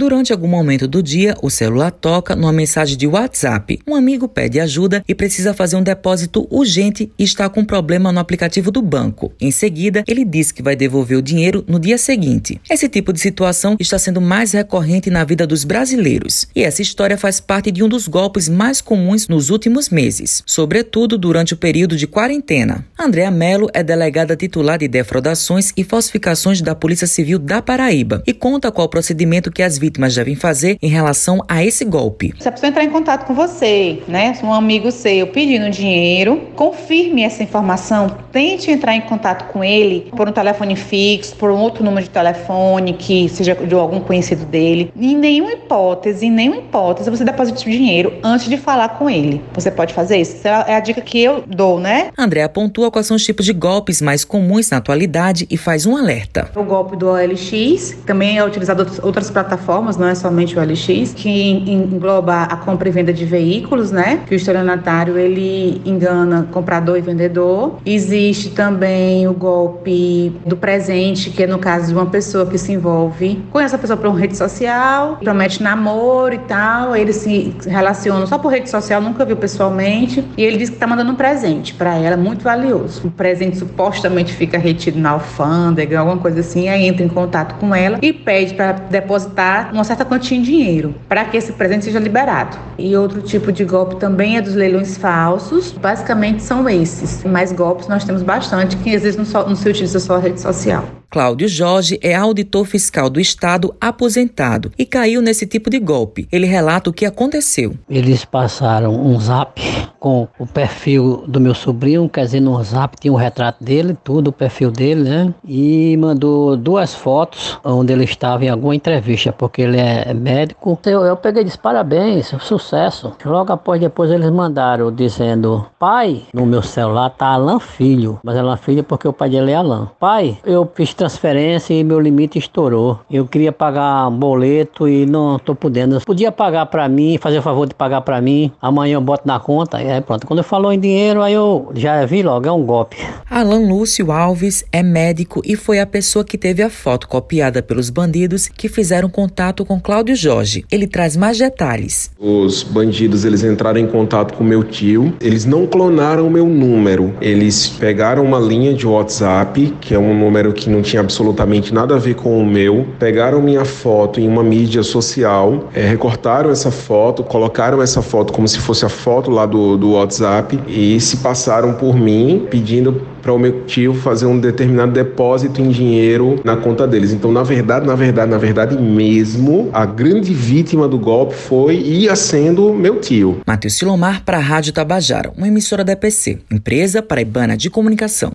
Durante algum momento do dia, o celular toca numa mensagem de WhatsApp. Um amigo pede ajuda e precisa fazer um depósito urgente e está com um problema no aplicativo do banco. Em seguida, ele diz que vai devolver o dinheiro no dia seguinte. Esse tipo de situação está sendo mais recorrente na vida dos brasileiros. E essa história faz parte de um dos golpes mais comuns nos últimos meses, sobretudo durante o período de quarentena. Andréa Mello é delegada titular de defraudações e falsificações da Polícia Civil da Paraíba e conta qual o procedimento que as vítimas devem fazer em relação a esse golpe. Se a pessoa entrar em contato com você, né, um amigo seu pedindo dinheiro, confirme essa informação, tente entrar em contato com ele por um telefone fixo, por um outro número de telefone que seja de algum conhecido dele. Em nenhuma hipótese, em nenhuma hipótese você deposite o dinheiro antes de falar com ele. Você pode fazer isso? Essa é a dica que eu dou, né? André pontua quais são os tipos de golpes mais comuns na atualidade e faz um alerta. O golpe do OLX também é utilizado outras plataformas, não é somente o OLX, que engloba a compra e venda de veículos, né? Que o estelionatário ele engana comprador e vendedor. Existe também o golpe do presente, que é no caso de uma pessoa que se envolve com essa pessoa por uma rede social, promete namoro e tal, eles se relacionam só por rede social, nunca viu pessoalmente, e ele diz que está mandando um presente para ela muito valioso. O presente supostamente fica retido na alfândega, alguma coisa assim, aí entra em contato com ela e pede para depositar uma certa quantia em dinheiro para que esse presente seja liberado. E outro tipo de golpe também é dos leilões falsos. Basicamente são esses. Mais golpes nós temos bastante, que às vezes não, só, não se utiliza só a rede social. Cláudio Jorge é auditor fiscal do Estado aposentado e caiu nesse tipo de golpe. Ele relata o que aconteceu. Eles passaram um zap com o perfil do meu sobrinho, quer dizer, no zap tinha o um retrato dele, tudo, o perfil dele, né? E mandou duas fotos onde ele estava em alguma entrevista, porque ele é médico. Eu, eu peguei e disse: parabéns, sucesso. Logo após, depois eles mandaram dizendo: pai, no meu celular tá Alan Filho, mas Alan Filho porque o pai dele é Alan. Pai, eu fiz transferência e meu limite estourou. Eu queria pagar um boleto e não tô podendo. Podia pagar para mim, fazer o favor de pagar para mim. Amanhã eu boto na conta. Aí pronto. Quando falou em dinheiro, aí eu já vi logo, é um golpe. Alan Lúcio Alves é médico e foi a pessoa que teve a foto copiada pelos bandidos que fizeram contato com Cláudio Jorge. Ele traz mais detalhes. Os bandidos, eles entraram em contato com meu tio. Eles não clonaram o meu número. Eles pegaram uma linha de WhatsApp, que é um número que não tinha absolutamente nada a ver com o meu, pegaram minha foto em uma mídia social, é, recortaram essa foto, colocaram essa foto como se fosse a foto lá do, do WhatsApp e se passaram por mim pedindo para o meu tio fazer um determinado depósito em dinheiro na conta deles. Então, na verdade, na verdade, na verdade mesmo, a grande vítima do golpe foi e ia sendo meu tio. Matheus Silomar para a Rádio Tabajara, uma emissora da EPC, empresa paraibana de comunicação.